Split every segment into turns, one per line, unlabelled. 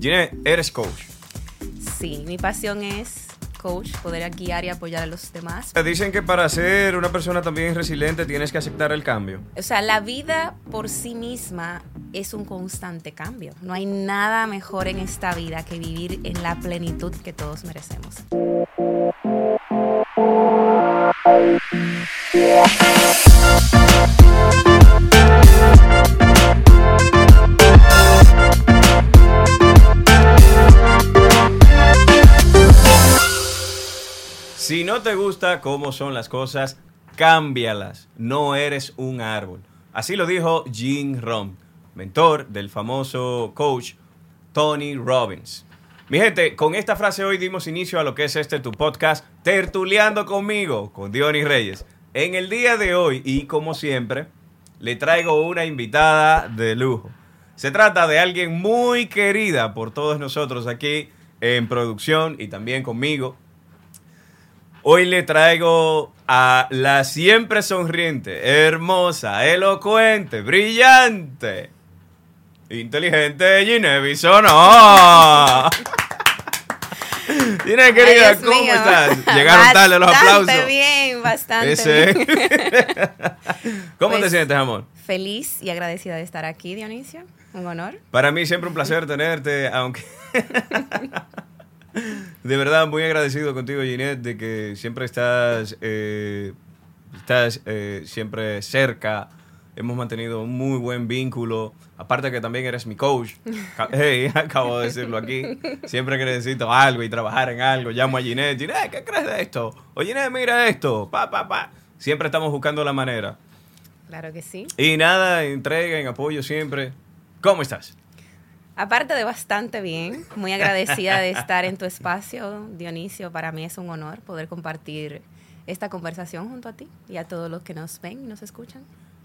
Ginette, eres coach.
Sí, mi pasión es coach, poder guiar y apoyar a los demás.
Dicen que para ser una persona también resiliente tienes que aceptar el cambio.
O sea, la vida por sí misma es un constante cambio. No hay nada mejor en esta vida que vivir en la plenitud que todos merecemos.
Si no te gusta cómo son las cosas, cámbialas. No eres un árbol. Así lo dijo Jim Rohn, mentor del famoso coach Tony Robbins. Mi gente, con esta frase hoy dimos inicio a lo que es este tu podcast, Tertuleando conmigo, con Dionis Reyes. En el día de hoy, y como siempre, le traigo una invitada de lujo. Se trata de alguien muy querida por todos nosotros aquí en producción y también conmigo. Hoy le traigo a la siempre sonriente, hermosa, elocuente, brillante, inteligente Ginevra Sono. Gine, querida,
Ay,
¿cómo
mío.
estás? Llegaron tarde los aplausos.
Bastante bien, bastante
Ese.
bien.
¿Cómo te
Pues-
sientes, amor?
Feliz y agradecida de estar aquí, Dionisio. Un honor.
Para mí siempre un placer tenerte, aunque... de verdad, muy agradecido contigo, Ginette, de que siempre estás, eh, estás eh, siempre cerca. Hemos mantenido un muy buen vínculo. Aparte que también eres mi coach. Hey, acabo de decirlo aquí. Siempre que necesito algo y trabajar en algo, llamo a Ginette. Ginette, ¿qué crees de esto? O Ginette, mira esto. Pa, pa, pa. Siempre estamos buscando la manera.
Claro que sí.
Y nada, entrega, en apoyo siempre. ¿Cómo estás?
Aparte de bastante bien, muy agradecida de estar en tu espacio, Dionisio. Para mí es un honor poder compartir esta conversación junto a ti y a todos los que nos ven y nos escuchan.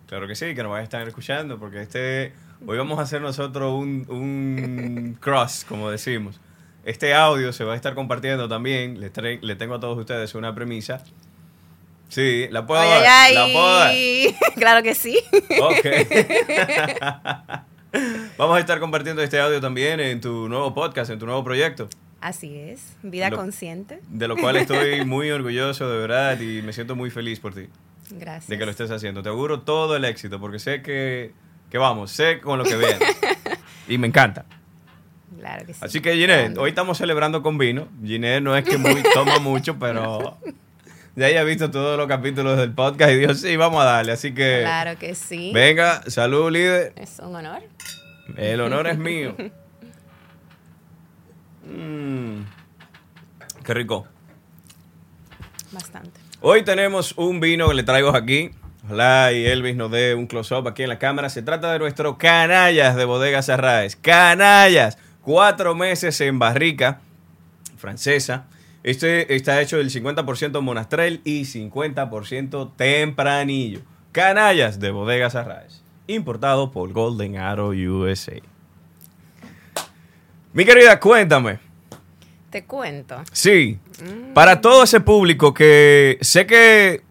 Claro que sí, que nos van a estar escuchando, porque este hoy vamos a hacer nosotros un, un cross, como decimos. Este audio se va a estar compartiendo también. Le, le tengo a todos ustedes una premisa. Sí, la puedo
Ay,
dar.
ay,
La puedo dar.
Claro que sí.
Ok. vamos a estar compartiendo este audio también en tu nuevo podcast, en tu nuevo proyecto.
Así es, vida
Lo-
consciente.
De lo cual estoy muy orgulloso, de verdad, y me siento muy feliz por ti.
Gracias.
de que lo estés haciendo. Te auguro todo el éxito porque sé que, que vamos, sé con lo que viene. y me encanta.
Claro que sí.
Así que Ginette, hoy estamos celebrando con vino. Ginette no es que muy, toma mucho, pero ya haya visto todos los capítulos del podcast y dijo, sí, vamos a darle. Así que
Claro que sí.
venga, salud líder.
Es un honor.
El honor es mío. Mm, qué rico.
Bastante.
Hoy tenemos un vino que le traigo aquí. Ojalá y Elvis nos dé un close-up aquí en la cámara. Se trata de nuestro Canallas de Bodegas Arraes. Canallas. Cuatro meses en barrica francesa. Este está hecho del 50% monastrel y 50% tempranillo. Canallas de Bodegas Arraes. Importado por Golden Arrow USA. Mi querida, cuéntame.
Te cuento.
Sí. Para todo ese público que sé que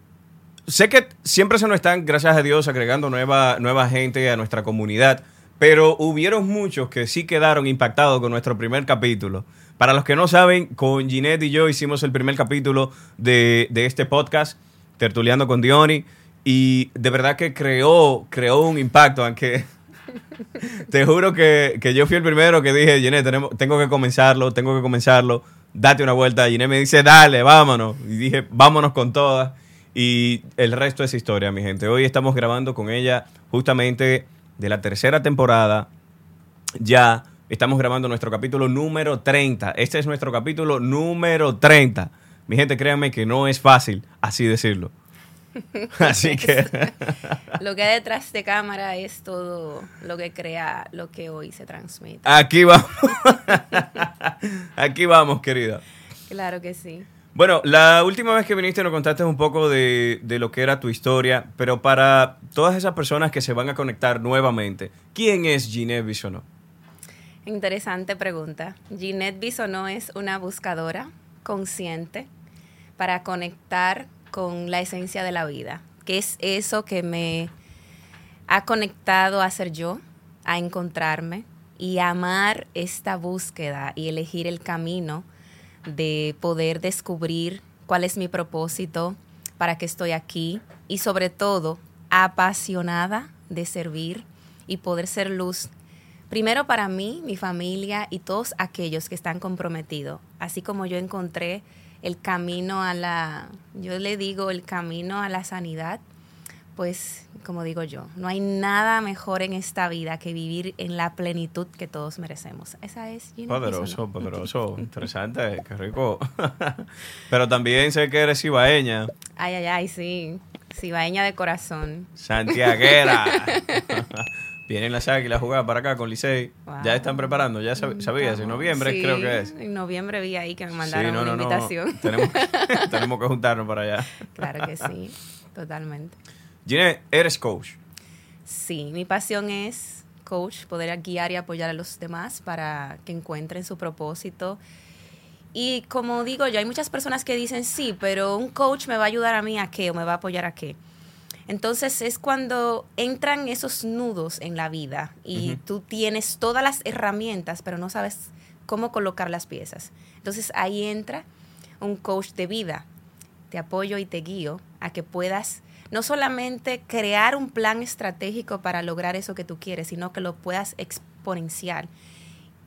sé que siempre se nos están, gracias a Dios, agregando nueva, nueva gente a nuestra comunidad, pero hubieron muchos que sí quedaron impactados con nuestro primer capítulo. Para los que no saben, con Ginette y yo hicimos el primer capítulo de, de este podcast, Tertuleando con Diony, y de verdad que creó, creó un impacto, aunque te juro que, que yo fui el primero que dije, Ginette, tenemos, tengo que comenzarlo, tengo que comenzarlo, date una vuelta. Ginette me dice, dale, vámonos. Y dije, vámonos con todas. Y el resto es historia, mi gente. Hoy estamos grabando con ella justamente de la tercera temporada. Ya estamos grabando nuestro capítulo número 30. Este es nuestro capítulo número 30. Mi gente, créanme que no es fácil así decirlo. Así que...
Lo que hay detrás de cámara es todo lo que crea lo que hoy se transmite.
Aquí vamos. Aquí vamos, querida.
Claro que sí.
Bueno, la última vez que viniste nos contaste un poco de, de lo que era tu historia, pero para todas esas personas que se van a conectar nuevamente, ¿quién es Ginette Bisonó?
Interesante pregunta. Ginette Bisonó es una buscadora consciente para conectar con la esencia de la vida, que es eso que me ha conectado a ser yo, a encontrarme, y amar esta búsqueda y elegir el camino de poder descubrir cuál es mi propósito, para qué estoy aquí y sobre todo apasionada de servir y poder ser luz primero para mí, mi familia y todos aquellos que están comprometidos, así como yo encontré el camino a la, yo le digo el camino a la sanidad, pues como digo yo, no hay nada mejor en esta vida que vivir en la plenitud que todos merecemos. Esa es
Poderoso, poderoso, interesante, qué rico. Pero también sé que eres ibaeña.
Ay, ay, ay, sí. Cibaeña de corazón.
Santiaguera. Vienen las águilas a jugar para acá con Licey. Ya están preparando, ya sabías, en noviembre creo que es.
En noviembre vi ahí que me mandaron una invitación.
Tenemos, tenemos, que juntarnos para allá.
Claro que sí, totalmente.
Gine, ¿eres coach?
Sí, mi pasión es coach, poder guiar y apoyar a los demás para que encuentren su propósito. Y como digo yo, hay muchas personas que dicen, sí, pero un coach me va a ayudar a mí a qué o me va a apoyar a qué. Entonces es cuando entran esos nudos en la vida y tú tienes todas las herramientas, pero no sabes cómo colocar las piezas. Entonces ahí entra un coach de vida. Te apoyo y te guío a que puedas no solamente crear un plan estratégico para lograr eso que tú quieres, sino que lo puedas exponenciar.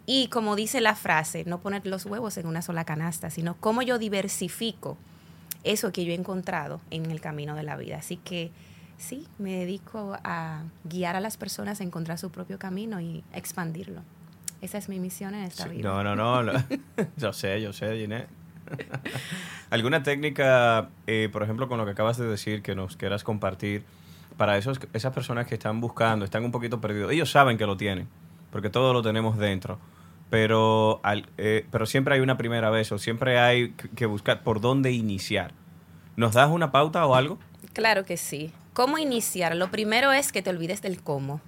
Y como dice la frase, no poner los huevos en una sola canasta, sino cómo yo diversifico eso que yo he encontrado en el camino de la vida. Así que sí, me dedico a guiar a las personas a encontrar su propio camino y expandirlo. Esa es mi misión en esta vida.
No, no, no. yo sé, yo sé, Ginette. ¿Alguna técnica, eh, por ejemplo, con lo que acabas de decir, que nos quieras compartir para esos, esas personas que están buscando, están un poquito perdidos? Ellos saben que lo tienen, porque todo lo tenemos dentro. Pero, eh, pero siempre hay una primera vez o siempre hay que buscar por dónde iniciar. ¿Nos das una pauta o algo?
Claro que sí. ¿Cómo iniciar? Lo primero es que te olvides del cómo.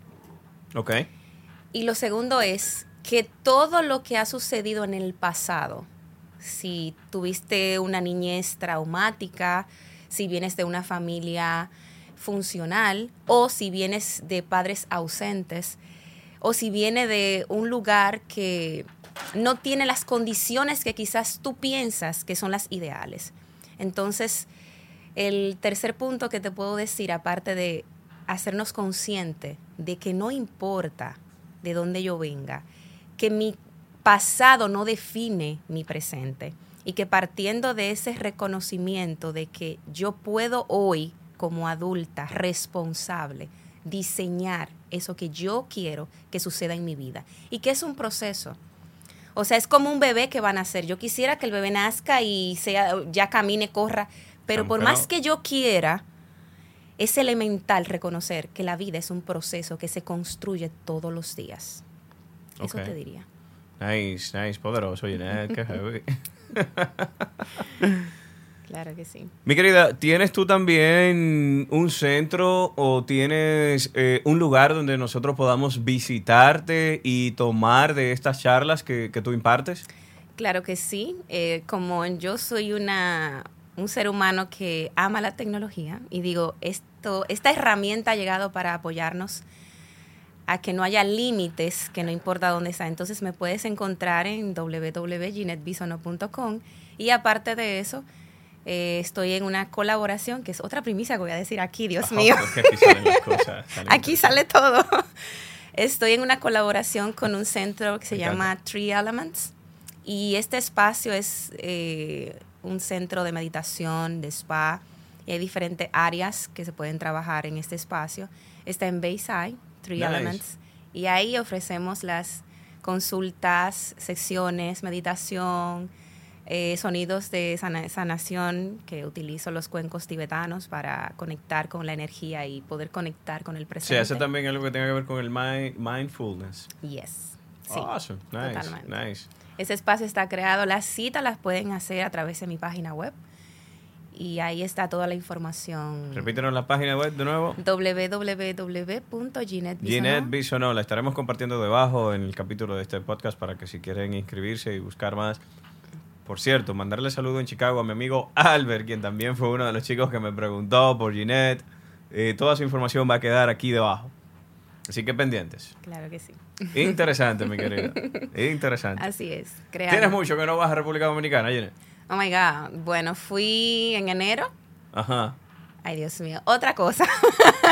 Ok.
Y lo segundo es que todo lo que ha sucedido en el pasado, si tuviste una niñez traumática, si vienes de una familia funcional o si vienes de padres ausentes o si viene de un lugar que no tiene las condiciones que quizás tú piensas que son las ideales. Entonces, el tercer punto que te puedo decir, aparte de hacernos conscientes de que no importa de dónde yo venga, que mi pasado no define mi presente y que partiendo de ese reconocimiento de que yo puedo hoy como adulta responsable diseñar eso que yo quiero que suceda en mi vida y que es un proceso. O sea, es como un bebé que va a nacer. Yo quisiera que el bebé nazca y sea, ya camine, corra, pero por más que yo quiera, es elemental reconocer que la vida es un proceso que se construye todos los días. Eso te diría.
Nice, nice, poderoso, Jeanette, qué heavy.
Claro que sí.
Mi querida, ¿tienes tú también un centro o tienes eh, un lugar donde nosotros podamos visitarte y tomar de estas charlas que, tú impartes?
Claro que sí. Eh, como yo soy una, un ser humano que ama la tecnología y digo, esto, esta herramienta ha llegado para apoyarnos a que no haya límites, que no importa dónde está. Entonces me puedes encontrar en www.ginetbisono.com y aparte de eso, eh, estoy en una colaboración, que es otra primicia que voy a decir aquí, Dios mío. aquí, sale todo. Estoy en una colaboración con un centro que se llama Tree Elements y este espacio es eh, un centro de meditación, de spa, y hay diferentes áreas que se pueden trabajar en este espacio. Está en Bayside, Three Elements, y ahí ofrecemos las consultas, secciones, meditación, eh, sonidos de sanación, que utilizo los cuencos tibetanos para conectar con la energía y poder conectar con el presente.
Sí, hace también algo que tenga que ver con el mindfulness.
Yes.
Sí, awesome. Nice, nice.
Ese espacio está creado. Las citas las pueden hacer a través de mi página web. Y ahí está toda la información.
Repítenos la página web de nuevo.
www.ginetbisonó.
La estaremos compartiendo debajo en el capítulo de este podcast para que si quieren inscribirse y buscar más. Por cierto, mandarle saludo en Chicago a mi amigo Albert, quien también fue uno de los chicos que me preguntó por Ginette. Eh, toda su información va a quedar aquí debajo. Así que pendientes.
Claro que sí.
Interesante, mi querida. Interesante.
Así es.
¿Tienes mucho que no vas a República Dominicana, Jenny?
Oh my God. Bueno, fui en enero.
Ajá.
Ay, Dios mío. Otra cosa.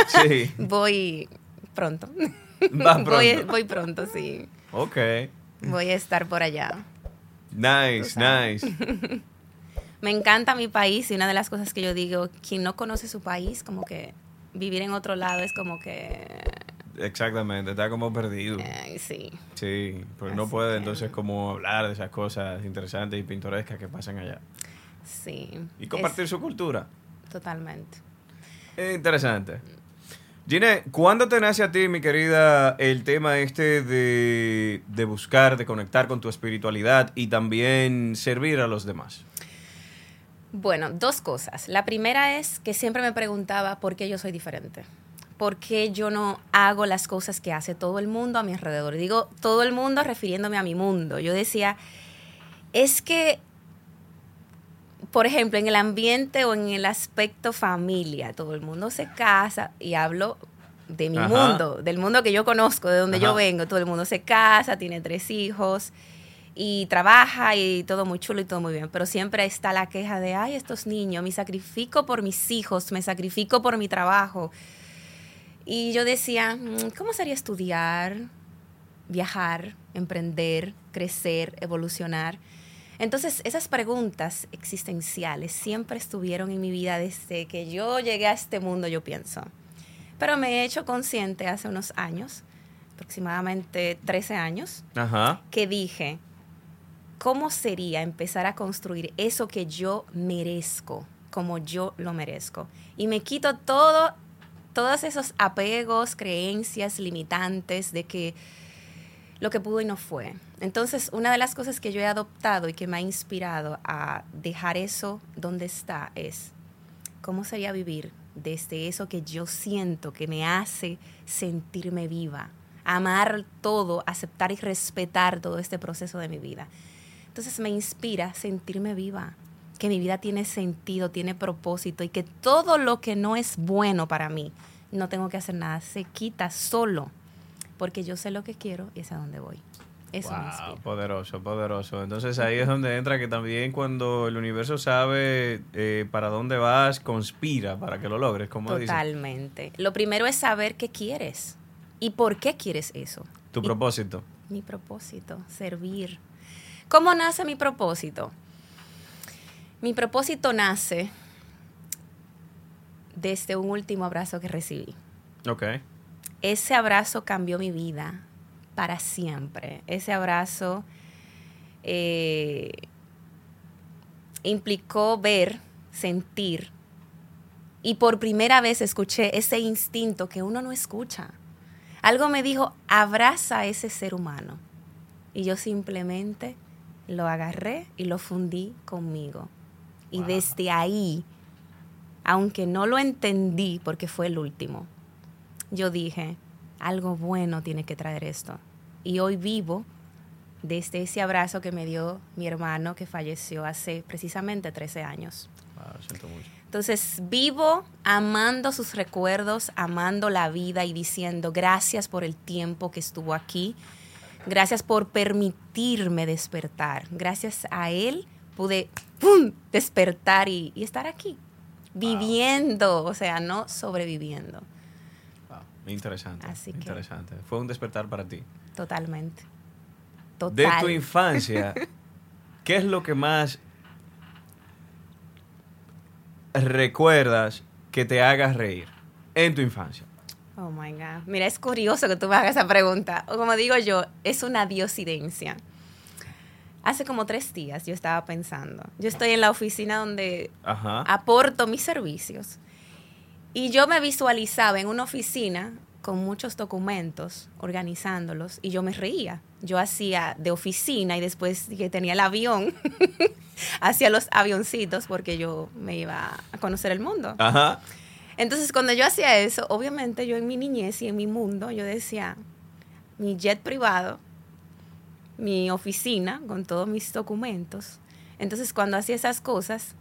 Sí.
voy pronto.
Vas pronto.
Voy, voy pronto, sí.
Ok.
Voy a estar por allá.
Nice, nice.
Me encanta mi país y una de las cosas que yo digo, quien no conoce su país, como que vivir en otro lado es como que...
Exactamente, está como perdido.
Ay, sí.
Sí, pues no puede
que-
entonces como hablar de esas cosas interesantes y pintorescas que pasan allá.
Sí.
Y compartir
Es-
su cultura.
totalmente.
Interesante. Gine, ¿cuándo te nace a ti, mi querida, el tema este de, de buscar, de conectar con tu espiritualidad y también servir a los demás?
Bueno, dos cosas. La primera es que siempre me preguntaba por qué yo soy diferente. ¿Por qué yo no hago las cosas que hace todo el mundo a mi alrededor? Digo todo el mundo refiriéndome a mi mundo. Yo decía, es que, por ejemplo, en el ambiente o en el aspecto familia, todo el mundo se casa y hablo de mi
Ajá.
mundo, del mundo que yo conozco, de donde yo vengo. Todo el mundo se casa, tiene tres hijos y trabaja y todo muy chulo y todo muy bien, pero siempre está la queja de, ay, estos niños, me sacrifico por mis hijos, me sacrifico por mi trabajo. Y yo decía, "Mm, ¿cómo sería estudiar, viajar, emprender, crecer, evolucionar? Entonces, esas preguntas existenciales siempre estuvieron en mi vida desde que yo llegué a este mundo, yo pienso. Pero me he hecho consciente hace unos años, aproximadamente 13 años,
Ajá.
que dije, ¿cómo sería empezar a construir eso que yo merezco, como yo lo merezco? Y me quito todo, todos esos apegos, creencias limitantes de que lo que pudo y no fue. Entonces, una de las cosas que yo he adoptado y que me ha inspirado a dejar eso donde está es, ¿cómo sería vivir desde eso que yo siento que me hace sentirme viva? Amar todo, aceptar y respetar todo este proceso de mi vida. Entonces me inspira sentirme viva, que mi vida tiene sentido, tiene propósito y que todo lo que no es bueno para mí, no tengo que hacer nada, se quita solo, porque yo sé lo que quiero y es a dónde voy. Eso
Wow, poderoso, poderoso. Entonces ahí es donde entra que también cuando el universo sabe eh, para dónde vas, conspira para que lo logres, como dices.
Totalmente. Lo primero es saber qué quieres y por qué quieres eso.
Tu
Y
propósito.
Mi propósito, servir. ¿Cómo nace mi propósito? Mi propósito nace desde un último abrazo que recibí.
Ok.
Ese abrazo cambió mi vida para siempre. Ese abrazo eh, implicó ver, sentir, y por primera vez escuché ese instinto que uno no escucha. Algo me dijo, abraza a ese ser humano. Y yo simplemente lo agarré y lo fundí conmigo. Y
Wow.
desde ahí, aunque no lo entendí porque fue el último, yo dije, algo bueno tiene que traer esto. Y hoy vivo desde ese abrazo que me dio mi hermano que falleció hace precisamente 13 años.
Wow, siento mucho.
Entonces vivo amando sus recuerdos, amando la vida y diciendo gracias por el tiempo que estuvo aquí, gracias por permitirme despertar, gracias a él pude ¡pum! despertar y, y estar aquí, viviendo, o sea, no sobreviviendo,
Wow, interesante.
Así que-
interesante. Fue un despertar para ti.
totalmente.
De tu infancia, ¿qué es lo que más recuerdas que te hagas reír en tu infancia?
Oh my God. Mira, es curioso que tú me hagas esa pregunta. O como digo yo, es una diosidencia. Hace como tres días yo estaba pensando. Yo estoy en la oficina donde
Ajá.
aporto mis servicios. Y yo me visualizaba en una oficina con muchos documentos, organizándolos, y yo me reía. Yo hacía de oficina y después que tenía el avión, hacía los avioncitos porque yo me iba a conocer el mundo.
Ajá.
Entonces, cuando yo hacía eso, obviamente yo en mi niñez y en mi mundo, yo decía, mi jet privado, mi oficina con todos mis documentos. Entonces, cuando hacía esas cosas,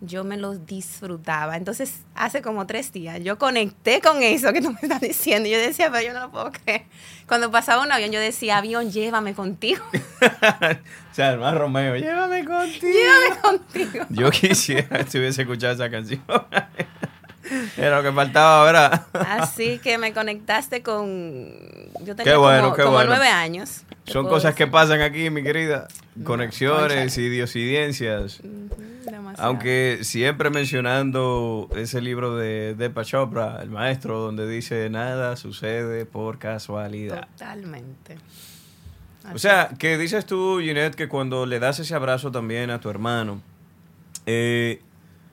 yo me los disfrutaba. Entonces, hace como tres días, yo conecté con eso que tú me estás diciendo. Y yo decía, pero yo no lo puedo creer. Cuando pasaba un avión, yo decía, avión, llévame contigo.
o sea, más Romeo, llévame contigo.
Llévame contigo.
Yo quisiera que hubiese escuchado esa canción. Era lo que faltaba, ¿verdad?
Así que me conectaste con... Yo tenía como, nueve años.
Son cosas que pasan aquí, mi querida. Conexiones y diosidencias. Aunque siempre mencionando ese libro de Deepa Chopra, el maestro, donde dice nada sucede por casualidad.
Totalmente.
O sea, que dices tú, Ginette, que cuando le das ese abrazo también a tu hermano, eh,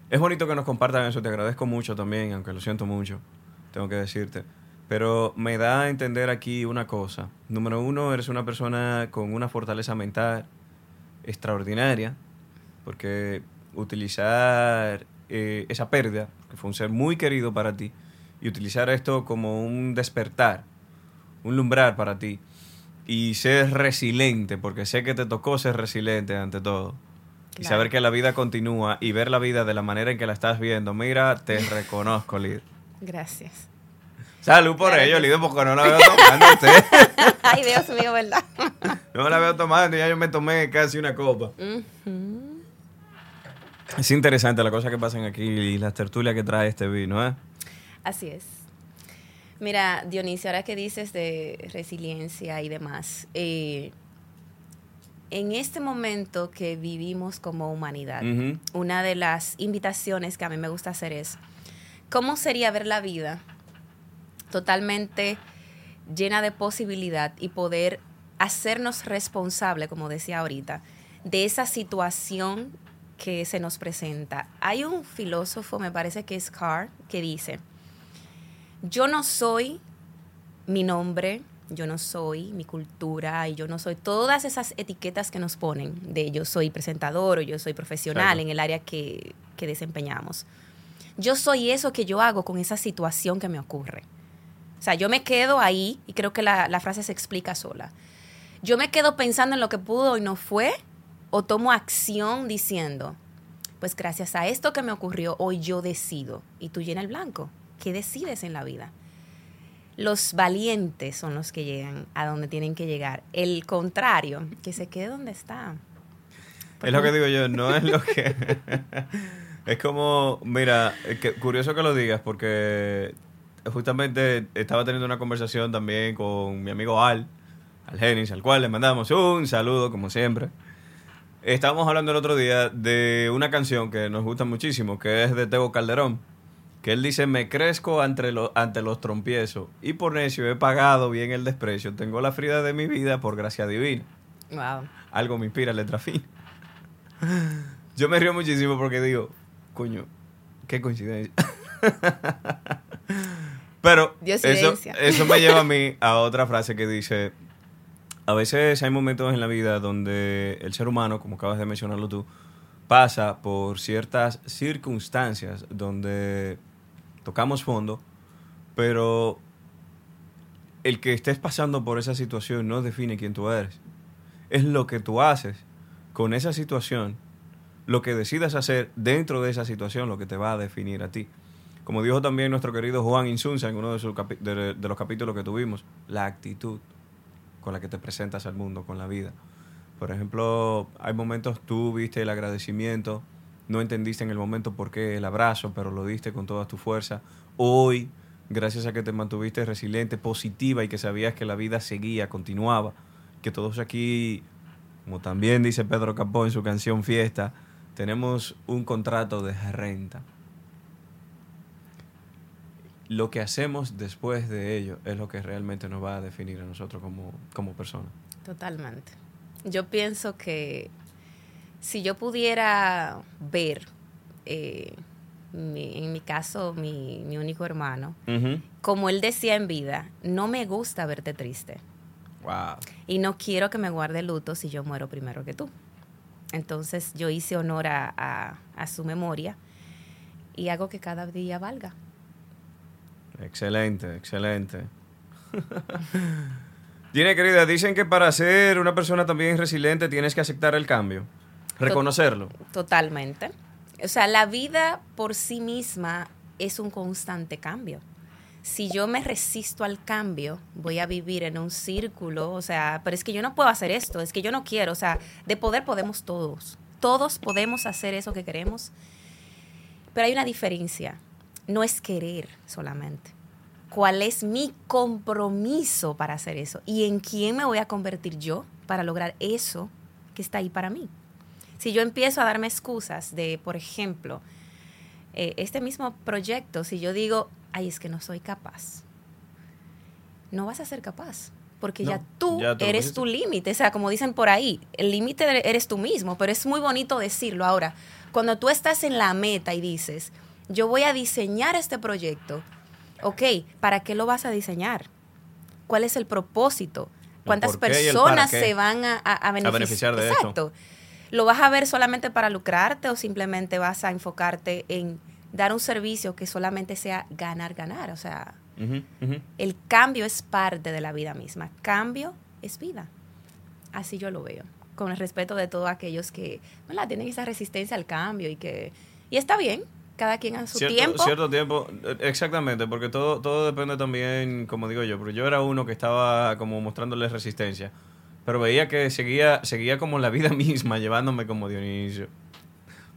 es bonito que nos compartan eso, te agradezco mucho también, aunque lo siento mucho, tengo que decirte. Pero me da a entender aquí una cosa. Número uno, eres una persona con una fortaleza mental extraordinaria, porque utilizar eh, esa pérdida, que fue un ser muy querido para ti, y utilizar esto como un despertar, un lumbrar para ti, y ser resiliente, porque sé que te tocó ser resiliente ante todo y saber que la vida continúa y ver la vida de la manera en que la estás viendo. Mira, te reconozco, Lid.
Gracias.
Salud por ello, Lido, porque no la veo tomando usted.
Ay, Dios mío, ¿verdad?
no la veo tomando, ya yo me tomé casi una copa. Es interesante la cosa que pasan aquí y las tertulias que trae este vino, ¿eh?
Así es. Mira, Dionisio, ahora que dices de resiliencia y demás, eh, en este momento que vivimos como humanidad, una de las invitaciones que a mí me gusta hacer es, ¿cómo sería ver la vida totalmente llena de posibilidad y poder hacernos responsable, como decía ahorita, de esa situación que se nos presenta? Hay un filósofo, me parece que es Carr, que dice, yo no soy mi nombre, yo no soy mi cultura y yo no soy todas esas etiquetas que nos ponen de yo soy presentador o yo soy profesional en el área que, que desempeñamos. Yo soy eso que yo hago con esa situación que me ocurre. O sea, yo me quedo ahí y creo que la, la frase se explica sola. Yo me quedo pensando en lo que pudo y no fue o tomo acción diciendo, pues gracias a esto que me ocurrió, hoy yo decido. Y tú llena el blanco. ¿Qué decides en la vida? los valientes son los que llegan a donde tienen que llegar. El contrario, que se quede donde está.
es lo que digo yo, no es lo que... es como, mira, curioso que lo digas porque justamente estaba teniendo una conversación también con mi amigo Al, Al Genis, al cual le mandamos un saludo como siempre. Estábamos hablando el otro día de una canción que nos gusta muchísimo, que es de Tego Calderón que él dice, me crezco ante, ante los trompiezos y por necio he pagado bien el desprecio. Tengo la frida de mi vida por gracia divina.
Wow.
Algo me inspira letra fin. Yo me río muchísimo porque digo, coño, qué coincidencia. Pero eso, eso me lleva a mí a otra frase que dice, a veces hay momentos en la vida donde el ser humano, como acabas de mencionarlo tú, pasa por ciertas circunstancias donde tocamos fondo, pero el que estés pasando por esa situación no define quién tú eres. Es lo que tú haces con esa situación, lo que decidas hacer dentro de esa situación, lo que te va a definir a ti. Como dijo también nuestro querido Juan Insunza en uno de, los capítulos que tuvimos, la actitud con la que te presentas al mundo, con la vida. Por ejemplo, hay momentos tú viste el agradecimiento, no entendiste en el momento por qué el abrazo, pero lo diste con toda tu fuerza. Hoy, gracias a que te mantuviste resiliente, positiva y que sabías que la vida seguía, continuaba, que todos aquí, como también dice Pedro Capó en su canción Fiesta, tenemos un contrato de renta. Lo que hacemos después de ello es lo que realmente nos va a definir a nosotros como, como personas.
Totalmente. Yo pienso que si yo pudiera ver, eh, en mi caso, mi, único hermano, como él decía en vida, no me gusta verte triste.
Wow.
Y no quiero que me guarde luto si yo muero primero que tú. Entonces yo hice honor a, a su memoria y hago que cada día valga.
Excelente, excelente. Tiene querida, dicen que para ser una persona también resiliente tienes que aceptar el cambio. Reconocerlo.
Totalmente. O sea, la vida por sí misma es un constante cambio. Si yo me resisto al cambio, voy a vivir en un círculo, o sea, pero es que yo no puedo hacer esto, es que yo no quiero, o sea, de poder podemos todos. Todos podemos hacer eso que queremos. Pero hay una diferencia. No es querer solamente. ¿Cuál es mi compromiso para hacer eso? ¿Y en quién me voy a convertir yo para lograr eso que está ahí para mí? Si yo empiezo a darme excusas de, por ejemplo, eh, este mismo proyecto, si yo digo, ay, es que no soy capaz, no vas a ser capaz. Porque
No,
ya tú
ya
eres tu límite. O sea, como dicen por ahí, el límite eres tú mismo, pero es muy bonito decirlo. Ahora, cuando tú estás en la meta y dices, yo voy a diseñar este proyecto, ok, ¿para qué lo vas a diseñar? ¿Cuál es el propósito? ¿Cuántas personas se van a, a, a benefici-
beneficiar de esto.
Exacto. ¿Lo vas a ver solamente para lucrarte o simplemente vas a enfocarte en dar un servicio que solamente sea ganar, ganar? O sea, el cambio es parte de la vida misma. Cambio es vida. Así yo lo veo. Con el respeto de todos aquellos que ¿verdad? tienen esa resistencia al cambio y que... Y está bien, cada quien a su
cierto,
tiempo.
Cierto tiempo, eh, exactamente, porque todo, todo depende también, como digo yo, pero yo era uno que estaba como mostrándole resistencia, pero veía que seguía, seguía como la vida misma, llevándome como Dionisio.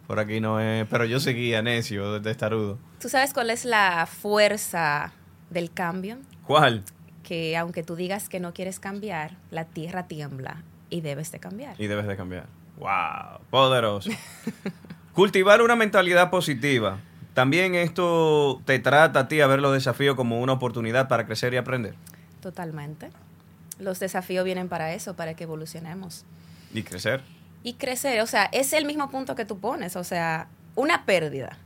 Por aquí no es, pero yo seguía necio, testarudo.
¿Tú sabes cuál es la fuerza del cambio?
¿Cuál?
Que aunque tú digas que no quieres cambiar, la tierra tiembla y debes de cambiar.
Y debes de cambiar. ¡Wow! Poderoso. Cultivar una mentalidad positiva. También esto te trata a ti a ver los desafíos como una oportunidad para crecer y aprender.
Totalmente. Los desafíos vienen para eso, para que evolucionemos.
Y crecer.
Y crecer, o sea, es el mismo punto que tú pones, o sea, una pérdida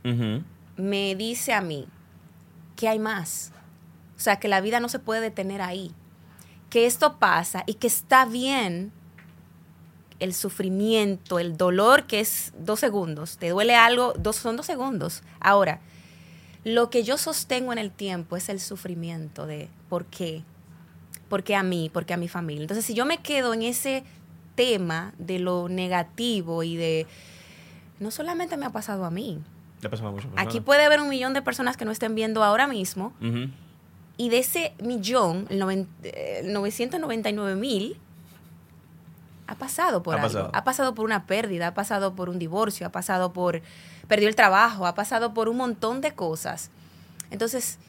me dice a mí que hay más. O sea, que la vida no se puede detener ahí. Que esto pasa y que está bien el sufrimiento, el dolor, que es dos segundos. Te duele algo, dos, son dos segundos. Ahora, lo que yo sostengo en el tiempo es el sufrimiento de por qué. ¿Por qué a mí? ¿Por qué a mi familia? Entonces, si yo me quedo en ese tema de lo negativo y de... No solamente me ha pasado a mí,
Le pasa a muchas
Aquí puede haber un millón de personas que no estén viendo ahora mismo y de ese millón, el noven- eh, 999 mil, ha pasado por
Ha
algo.
pasado.
Ha pasado por una pérdida, ha pasado por un divorcio, ha pasado por, perdió el trabajo, ha pasado por un montón de cosas. Entonces,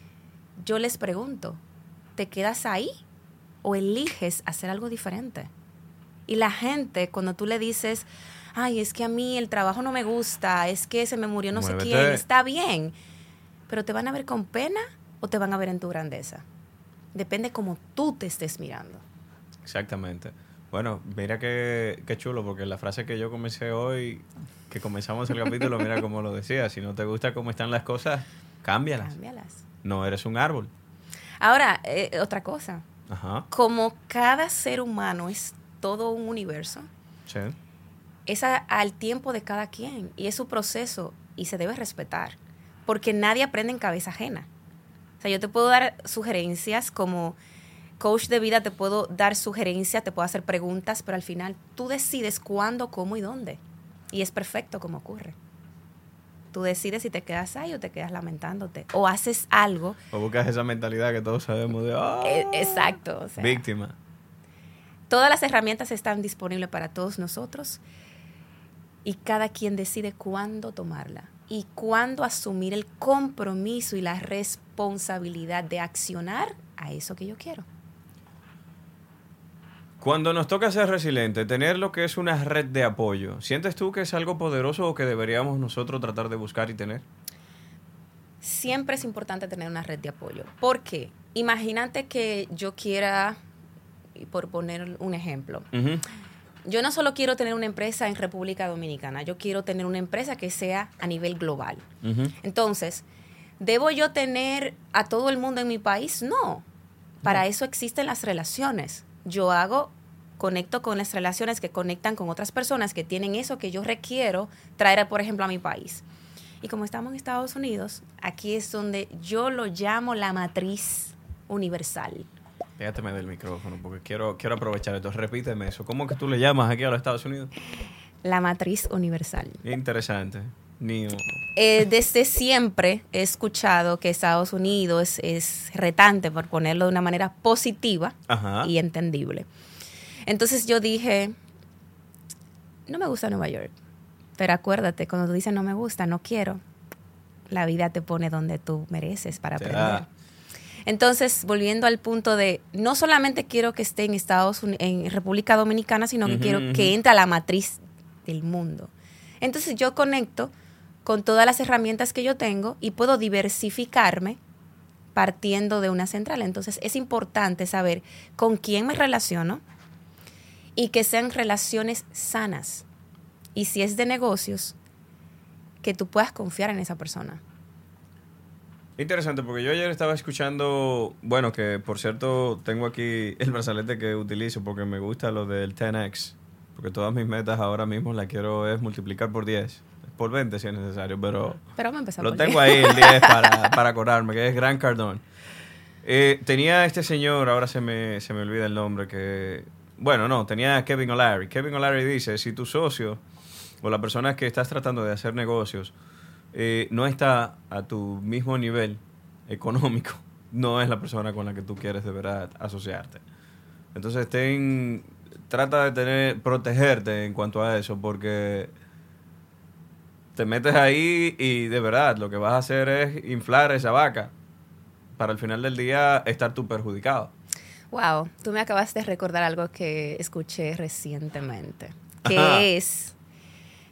yo les pregunto, ¿te quedas ahí o eliges hacer algo diferente? Y la gente, cuando tú le dices, ay, es que a mí el trabajo no me gusta, es que se me murió no sé quién, está bien, pero te van a ver con pena o te van a ver en tu grandeza. Depende cómo tú te estés mirando.
Exactamente. Bueno, mira qué, qué chulo, porque la frase que yo comencé hoy, que comenzamos el capítulo, mira cómo lo decía, si no te gusta cómo están las cosas, cámbialas.
Cámbialas.
No eres un árbol.
Ahora, eh, otra cosa,
Ajá.
como cada ser humano es todo un universo,
Sí.
es a- al tiempo de cada quien y es su proceso y se debe respetar, porque nadie aprende en cabeza ajena. O sea, yo te puedo dar sugerencias como coach de vida, te puedo dar sugerencias, te puedo hacer preguntas, pero al final tú decides cuándo, cómo y dónde. Y es perfecto como ocurre. Tú decides si te quedas ahí o te quedas lamentándote. O haces algo.
O buscas esa mentalidad que todos sabemos de, ah,
eh, exacto. o sea,
víctima.
Todas las herramientas están disponibles para todos nosotros y cada quien decide cuándo tomarla y cuándo asumir el compromiso y la responsabilidad de accionar a eso que yo quiero.
Cuando nos toca ser resiliente, tener lo que es una red de apoyo, ¿sientes tú que es algo poderoso o que deberíamos nosotros tratar de buscar y tener?
Siempre es importante tener una red de apoyo. ¿Por qué? Imagínate que yo quiera, y por poner un ejemplo, yo no solo quiero tener una empresa en República Dominicana, yo quiero tener una empresa que sea a nivel global. Entonces, ¿debo yo tener a todo el mundo en mi país? No. Para eso existen las relaciones. Yo hago, conecto con las relaciones que conectan con otras personas que tienen eso que yo requiero traer, por ejemplo, a mi país. Y como estamos en Estados Unidos, aquí es donde yo lo llamo la matriz universal.
Pégateme del micrófono porque quiero, quiero aprovechar esto. Repíteme eso. ¿Cómo que tú le llamas aquí a los Estados Unidos?
La matriz universal.
Interesante.
Eh, desde siempre he escuchado que Estados Unidos es, retante, por ponerlo de una manera positiva
Ajá.
y entendible. Entonces yo dije, no me gusta Nueva York, pero acuérdate, cuando tú dices no me gusta, no quiero, la vida te pone donde tú mereces para aprender. Entonces, volviendo al punto de, no solamente quiero que esté en Estados Unidos, en República Dominicana, sino que
Ujú,
quiero
ujú.
que entre a la matriz del mundo. Entonces yo conecto con todas las herramientas que yo tengo y puedo diversificarme partiendo de una central. Entonces es importante saber con quién me relaciono y que sean relaciones sanas. Y si es de negocios, que tú puedas confiar en esa persona.
Interesante, porque yo ayer estaba escuchando, bueno, que por cierto tengo aquí el brazalete que utilizo porque me gusta lo del 10X, porque todas mis metas ahora mismo las quiero es multiplicar por 10, por 20 si es necesario, pero
Pero vamos a empezar
lo
por
tengo
ahí.
ahí el 10 para, para acordarme, que es Gran Cardón. Eh, tenía este señor, ahora se me, se me olvida el nombre, que, bueno, no, tenía Kevin O'Leary. Kevin O'Leary dice, si tu socio o la persona que estás tratando de hacer negocios eh, no está a tu mismo nivel económico, no es la persona con la que tú quieres de verdad asociarte. Entonces ten, trata de tener, protegerte en cuanto a eso, porque te metes ahí y de verdad lo que vas a hacer es inflar esa vaca para al final del día estar tú perjudicado.
Wow, tú me acabas de recordar algo que escuché recientemente, que
Ajá.
es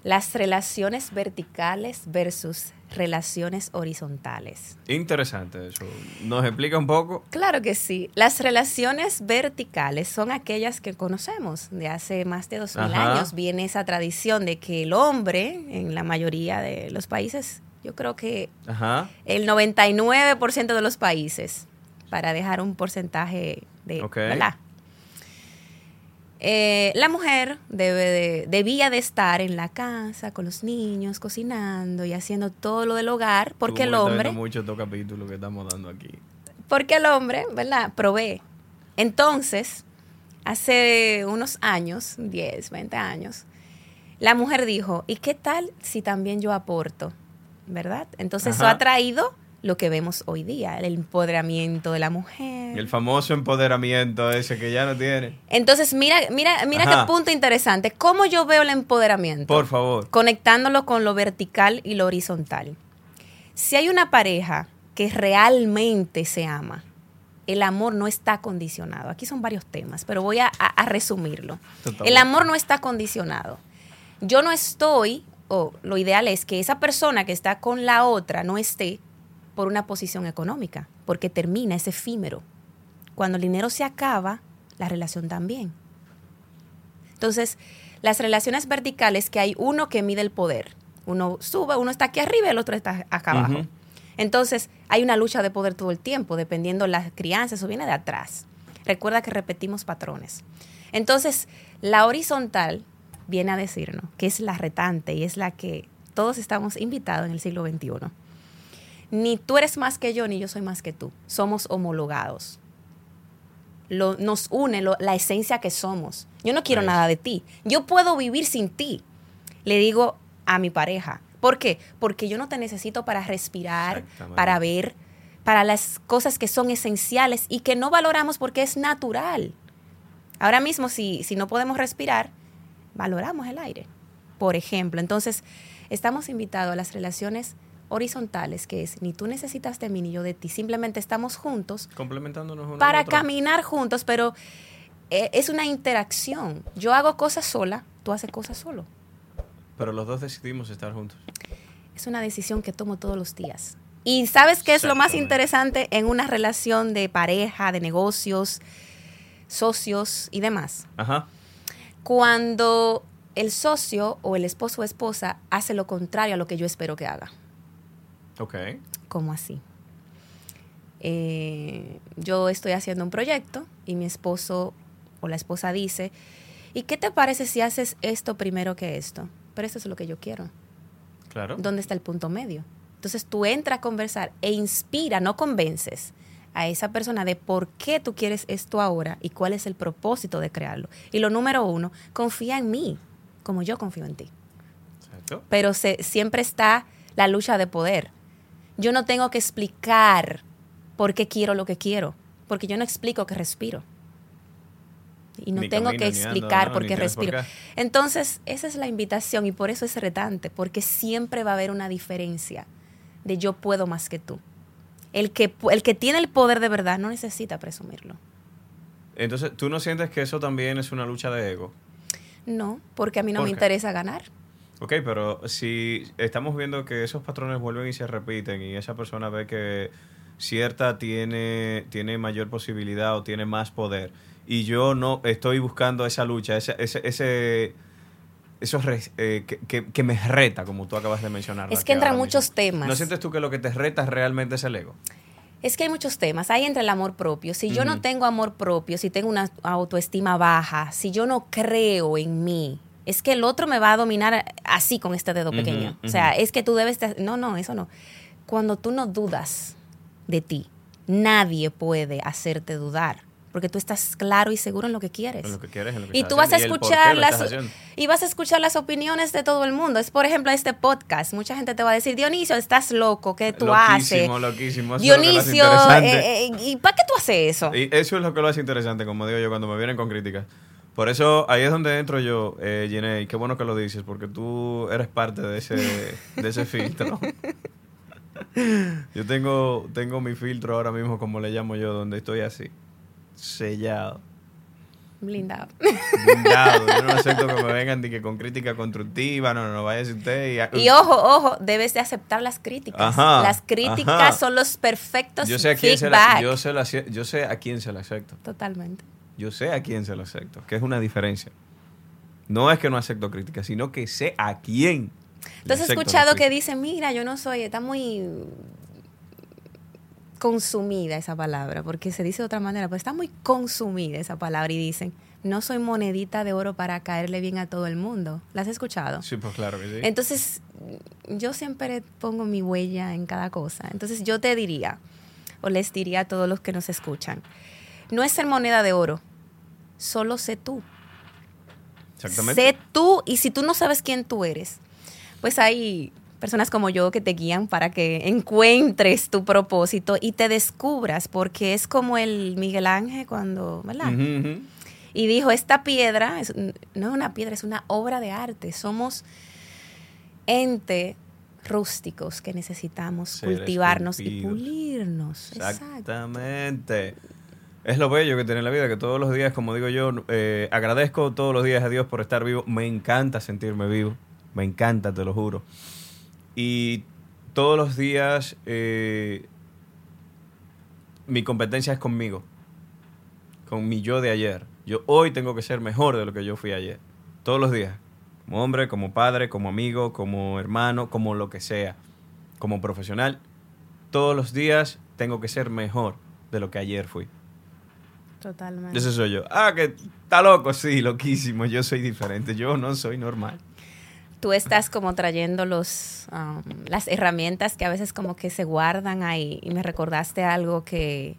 las relaciones verticales versus relaciones horizontales.
Interesante eso. ¿Nos explica un poco?
Claro que sí. Las relaciones verticales son aquellas que conocemos de hace más de dos mil años. Viene esa tradición de que el hombre, en la mayoría de los países, yo creo que
Ajá.
el 99% de los países, para dejar un porcentaje de,
Ok.
¿verdad? Eh, la mujer debe de- debía de estar en la casa con los niños, cocinando y haciendo todo lo del hogar, porque el hombre,
mucho estos capítulos que estamos dando aquí.
porque el hombre, ¿verdad? Provee. Entonces, hace unos años, 10, 20 años, la mujer dijo, ¿y qué tal si también yo aporto? ¿Verdad? Entonces eso
Ajá.
ha traído lo que vemos hoy día, el empoderamiento de la mujer.
El famoso empoderamiento ese que ya no tiene.
Entonces, mira, mira, mira
Ajá.
qué punto interesante. ¿Cómo yo veo el empoderamiento?
Por favor.
conectándolo con lo vertical y lo horizontal. Si hay una pareja que realmente se ama, el amor no está condicionado. Aquí son varios temas, pero voy a, a- a resumirlo. El amor no está condicionado. Yo no estoy, o lo ideal es que esa persona que está con la otra no esté por una posición económica, porque termina, es efímero. Cuando el dinero se acaba, la relación también. Entonces, las relaciones verticales que hay uno que mide el poder. Uno sube, uno está aquí arriba y el otro está acá abajo. Entonces, hay una lucha de poder todo el tiempo, dependiendo la crianza, eso viene de atrás. Recuerda que repetimos patrones. Entonces, la horizontal viene a decirnos que es la retante y es la que todos estamos invitados en el siglo XXI. Ni tú eres más que yo, ni yo soy más que tú. Somos homologados. Lo- nos une lo- la esencia que somos. Yo no quiero nada de ti. Yo puedo vivir sin ti. Le digo a mi pareja. ¿Por qué? Porque yo no te necesito para respirar, para ver, para las cosas que son esenciales y que no valoramos porque es natural. Ahora mismo, si, si no podemos respirar, valoramos el aire, por ejemplo. Entonces, estamos invitados a las relaciones horizontales, que es ni tú necesitas de mí ni yo de ti, simplemente estamos juntos
Complementándonos uno
para caminar juntos, pero eh, es una interacción. Yo hago cosas sola, tú haces cosas solo.
Pero los dos decidimos estar juntos.
Es una decisión que tomo todos los días. Y sabes qué es lo más interesante en una relación de pareja, de negocios, socios y demás.
Ajá.
Cuando el socio o el esposo o esposa hace lo contrario a lo que yo espero que haga.
Ok.
¿Cómo así? Eh, yo estoy haciendo un proyecto y mi esposo o la esposa dice, ¿y qué te parece si haces esto primero que esto? Pero eso es lo que yo quiero.
Claro.
¿Dónde está el punto medio? Entonces tú entras a conversar e inspira, no convences a esa persona de por qué tú quieres esto ahora y cuál es el propósito de crearlo. Y lo número uno, confía en mí, como yo confío en ti.
Exacto.
pero se, siempre está la lucha de poder. Yo no tengo que explicar por qué quiero lo que quiero, porque yo no explico que respiro. Y no
Ni
tengo
camino,
que explicar
¿no?
por qué
por
respiro.
qué.
Entonces, esa es la invitación y por eso es retante, porque siempre va a haber una diferencia de yo puedo más que tú. El que, el que tiene el poder de verdad no necesita presumirlo.
Entonces, ¿tú no sientes que eso también es una lucha de ego?
No, porque a mí no
¿Por
me
qué?
interesa ganar.
Ok, pero si estamos viendo que esos patrones vuelven y se repiten y esa persona ve que cierta tiene, tiene mayor posibilidad o tiene más poder y yo no estoy buscando esa lucha, ese, ese, ese eso eh, que, que- que me reta, como tú acabas de mencionar.
Es que entran muchos temas.
¿No sientes tú que lo que te reta realmente es el ego?
Es que hay muchos temas. Hay entre el amor propio. Si yo no tengo amor propio, si tengo una autoestima baja, si yo no creo en mí, es que el otro me va a dominar así con este dedo pequeño. O sea, es que tú debes... de- No, no, eso no. Cuando tú no dudas de ti, nadie puede hacerte dudar. Porque tú estás claro y seguro en lo que quieres.
En lo que quieres, en lo que
Y tú vas a escuchar
lo
las y vas a escuchar las opiniones de todo el mundo. Es por ejemplo este podcast. Mucha gente te va a decir, Dionisio, estás loco, ¿qué tú haces?
Loquísimo, loquísimo. Eso es lo lo
Dionisio,
interesante.
eh, eh, ¿y para qué tú haces eso?
Y eso es lo que lo hace interesante, como digo yo, cuando me vienen con críticas. Por eso ahí es donde entro yo, eh, Jenny, y qué bueno que lo dices, porque tú eres parte de ese, de ese filtro. Yo tengo, tengo mi filtro ahora mismo, como le llamo yo, donde estoy así, sellado,
Blindado.
blindado. Yo no acepto que me vengan de que con crítica constructiva, no, no, no, váyase usted. Y,
Y ojo, ojo, debes de aceptar las críticas.
Ajá,
las críticas
ajá.
son los perfectos
yo sé a quién se
feedback.
la, yo sé la- yo sé a quién se la acepto.
Totalmente.
Yo sé a quién se lo acepto, que es una diferencia. No es que no acepto críticas, sino que sé a quién.
Entonces he escuchado que dicen, mira, yo no soy, está muy consumida esa palabra, porque se dice de otra manera, pero está muy consumida esa palabra y dicen, no soy monedita de oro para caerle bien a todo el mundo. ¿La has escuchado?
Sí, pues claro que sí.
Entonces, yo siempre pongo mi huella en cada cosa. Entonces, yo te diría, o les diría a todos los que nos escuchan, no es ser moneda de oro, solo sé tú.
Exactamente.
Sé tú y si tú no sabes quién tú eres, pues hay personas como yo que te guían para que encuentres tu propósito y te descubras, porque es como el Miguel Ángel cuando, ¿verdad? Y dijo, esta piedra es- no es una piedra, es una obra de arte. Somos ente rústicos que necesitamos cultivarnos y pulirnos. Exacto.
Es lo bello que tiene la vida, que todos los días, como digo yo, eh, agradezco todos los días a Dios por estar vivo. Me encanta sentirme vivo. Me encanta, te lo juro. Y todos los días eh, mi competencia es conmigo. Con mi yo de ayer. Yo hoy tengo que ser mejor de lo que yo fui ayer. Todos los días. Como hombre, como padre, como amigo, como hermano, como lo que sea. Como profesional. Todos los días tengo que ser mejor de lo que ayer fui.
Totalmente.
Ese soy yo. Ah, que está loco, sí, loquísimo. Yo soy diferente. Yo no soy normal.
Tú estás como trayendo los, um, las herramientas que a veces como que se guardan ahí. Y me recordaste algo que...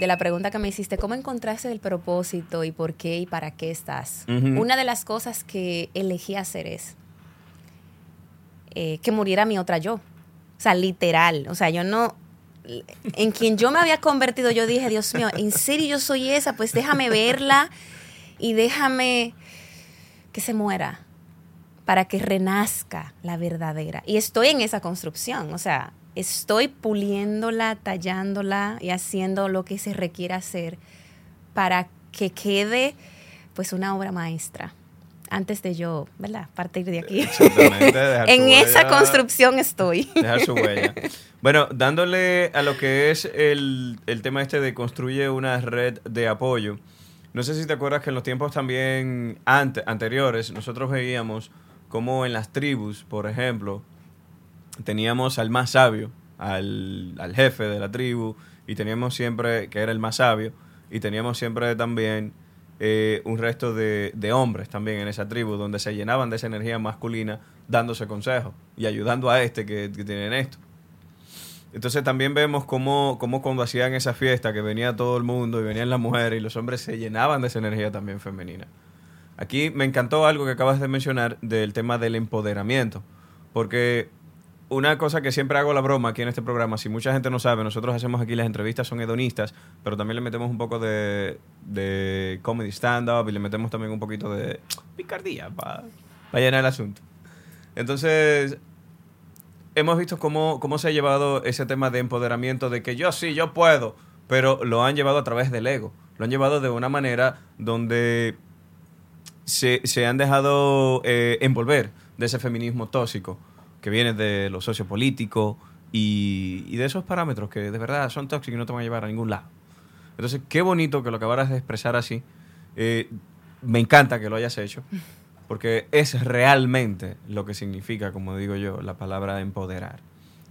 De la pregunta que me hiciste, ¿cómo encontraste el propósito y por qué y para qué estás? Una de las cosas que elegí hacer es eh, que muriera mi otra yo. O sea, literal. O sea, yo no... En quien yo me había convertido, yo dije, Dios mío, ¿en serio yo soy esa? Pues déjame verla y déjame que se muera para que renazca la verdadera. Y estoy en esa construcción, o sea, estoy puliéndola, tallándola y haciendo lo que se requiere hacer para que quede pues una obra maestra. Antes de yo, ¿verdad? Partir de aquí.
Exactamente, dejar su
en esa construcción estoy.
Dejar su huella. Bueno, dándole a lo que es el, el tema este de construye una red de apoyo. No sé si te acuerdas que en los tiempos también ante- anteriores nosotros veíamos como en las tribus, por ejemplo, teníamos al más sabio, al, al jefe de la tribu, y teníamos siempre, que era el más sabio, y teníamos siempre también eh, un resto de, hombres también en esa tribu, donde se llenaban de esa energía masculina dándose consejos y ayudando a este que, que tienen esto. Entonces también vemos cómo, cómo cuando hacían esa fiesta, que venía todo el mundo y venían las mujeres y los hombres se llenaban de esa energía también femenina. Aquí me encantó algo que acabas de mencionar del tema del empoderamiento, porque una cosa que siempre hago la broma aquí en este programa, si mucha gente no sabe, nosotros hacemos aquí las entrevistas, son hedonistas, pero también le metemos un poco de, de comedy stand-up y le metemos también un poquito de picardía para llenar el asunto. Entonces, hemos visto cómo, cómo se ha llevado ese tema de empoderamiento, de que yo sí, yo puedo, pero lo han llevado a través del ego. Lo han llevado de una manera donde se, han dejado eh, envolver de ese feminismo tóxico que viene de lo sociopolítico y, y de esos parámetros que de verdad son tóxicos y no te van a llevar a ningún lado. Entonces, qué bonito que lo acabaras de expresar así. Eh, me encanta que lo hayas hecho, porque es realmente lo que significa, como digo yo, la palabra empoderar.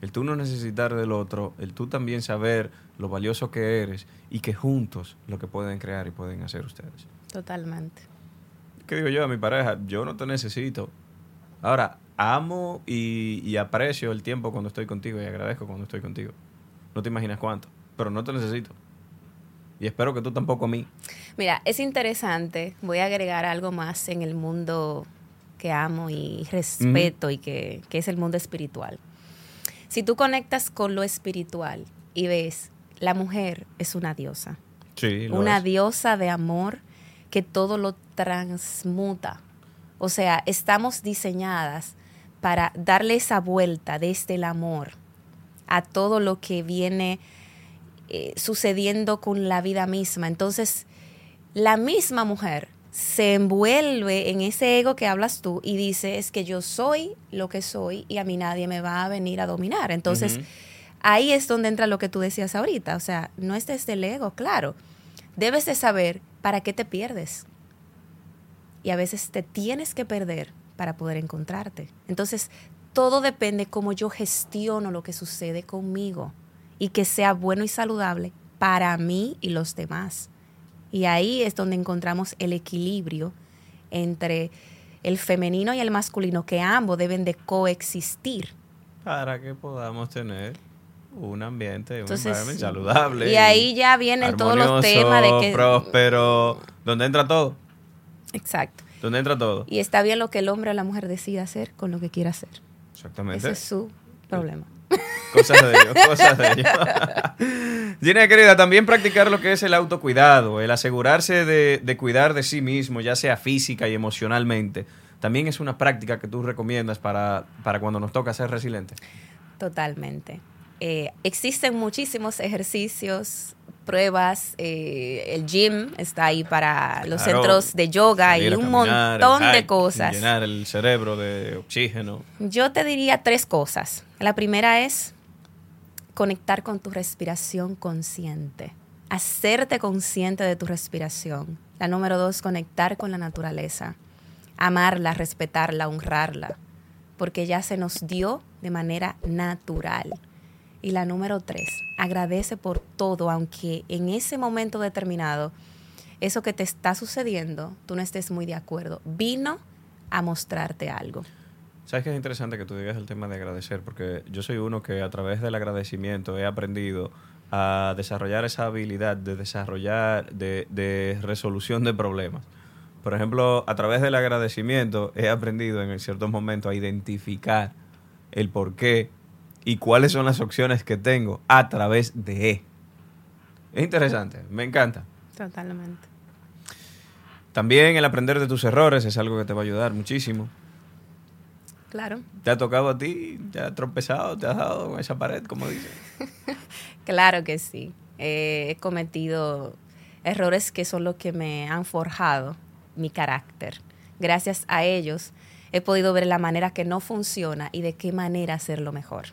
El tú no necesitar del otro, el tú también saber lo valioso que eres y que juntos lo que pueden crear y pueden hacer ustedes.
Totalmente.
¿qué digo yo a mi pareja? Yo no te necesito. Ahora, amo y, aprecio el tiempo cuando estoy contigo y agradezco cuando estoy contigo. No te imaginas cuánto, pero no te necesito. Y espero que tú tampoco a mí.
Mira, es interesante. Voy a agregar algo más en el mundo que amo y respeto y que, que, es el mundo espiritual. Si tú conectas con lo espiritual y ves, la mujer es una diosa.
Sí,
una diosa de amor que todo lo transmuta. O sea, estamos diseñadas para darle esa vuelta desde el amor a todo lo que viene eh, sucediendo con la vida misma. Entonces, la misma mujer se envuelve en ese ego que hablas tú y dice, es que yo soy lo que soy y a mí nadie me va a venir a dominar. Entonces, ahí es donde entra lo que tú decías ahorita. O sea, no es desde el ego, claro. Debes de saber para qué te pierdes. Y a veces te tienes que perder para poder encontrarte. Entonces, todo depende cómo yo gestiono lo que sucede conmigo y que sea bueno y saludable para mí y los demás. Y ahí es donde encontramos el equilibrio entre el femenino y el masculino, que ambos deben de coexistir.
Para que podamos tener un ambiente, un environment saludable.
Y ahí ya vienen todos los temas de que...
próspero, donde entra todo.
Exacto.
Donde entra todo.
Y está bien lo que el hombre o la mujer decida hacer con lo que quiera hacer.
Exactamente.
Ese es su problema.
Cosas de ellos, cosas de ellos. Gina, querida, también practicar lo que es el autocuidado, el asegurarse de, de cuidar de sí mismo, ya sea física y emocionalmente, también es una práctica que tú recomiendas para, para cuando nos toca ser resilientes.
Totalmente. Eh, existen muchísimos ejercicios, pruebas, eh, el gym está ahí para los centros de yoga y un montón de cosas.
Llenar el cerebro de oxígeno.
Yo te diría tres cosas. La primera es conectar con tu respiración consciente, hacerte consciente de tu respiración. La número dos, conectar con la naturaleza, amarla, respetarla, honrarla, porque ya se nos dio de manera natural. Y la número tres, agradece por todo, aunque en ese momento determinado, eso que te está sucediendo, tú no estés muy de acuerdo. Vino a mostrarte algo.
Sabes que es interesante que tú digas el tema de agradecer, porque yo soy uno que a través del agradecimiento he aprendido a desarrollar esa habilidad de desarrollar, de, de resolución de problemas. Por ejemplo, a través del agradecimiento he aprendido en ciertos momentos a identificar el por qué y cuáles son las opciones que tengo a través de. E. Es interesante, me encanta.
Totalmente.
También el aprender de tus errores es algo que te va a ayudar muchísimo.
Claro.
¿Te ha tocado a ti? ¿Te ha tropezado? ¿Te has dado con esa pared, como dicen?
claro que sí. he cometido errores que son los que me han forjado mi carácter. Gracias a ellos he podido ver la manera que no funciona y de qué manera hacerlo mejor.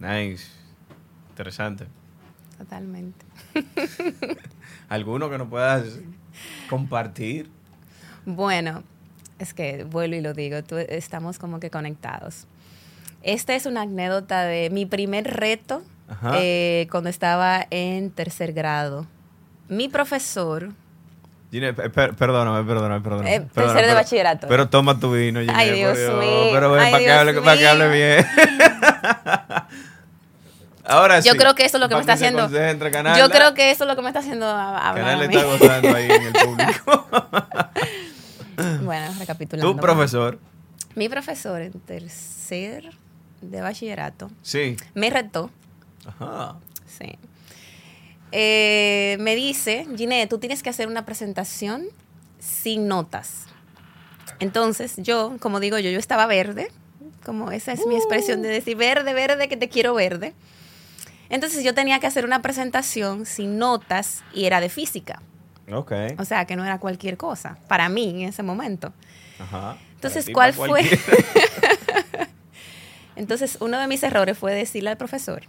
Nice. Interesante.
Totalmente.
¿Alguno que nos puedas compartir?
Bueno, es que vuelvo y lo digo, estamos como que conectados. Esta es una anécdota de mi primer reto eh, cuando estaba en tercer grado. Mi profesor...
Gine, perdóname, perdóname, perdóname.
Eh, tercer de bachillerato.
Pero toma tu vino, Gine,
Ay, Dios mío.
Pero ven, para, que hable, para que hable bien. Ahora
Yo creo que eso es lo que me está haciendo. Yo creo que eso es lo que me está haciendo
hablar. Canal está gozando ahí en el público.
Bueno, recapitulando.
Tu profesor.
Mi profesor en tercer de bachillerato
Sí.
me retó.
Ajá.
Sí. Eh, me dice, Ginette, tú tienes que hacer una presentación sin notas. Entonces, yo, como digo yo, yo estaba verde, como esa es mi expresión de decir verde, verde, que te quiero verde. Entonces yo tenía que hacer una presentación sin notas y era de física.
Ok.
O sea, que no era cualquier cosa, para mí en ese momento.
Ajá.
Entonces, ¿cuál fue? Entonces, uno de mis errores fue decirle al profesor,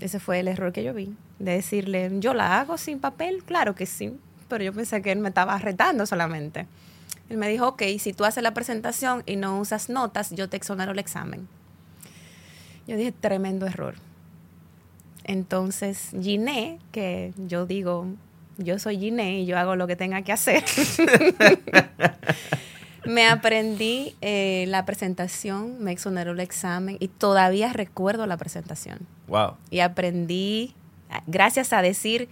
ese fue el error que yo vi, de decirle, yo la hago sin papel, claro que sí, pero yo pensé que él me estaba retando solamente. Él me dijo, ok, si tú haces la presentación y no usas notas, yo te exonero el examen. Yo dije, tremendo error. Entonces, Giné, que yo digo, yo soy Giné y yo hago lo que tenga que hacer. me aprendí eh, la presentación, me exoneró el examen y todavía recuerdo la presentación.
Wow.
Y aprendí, gracias a decir,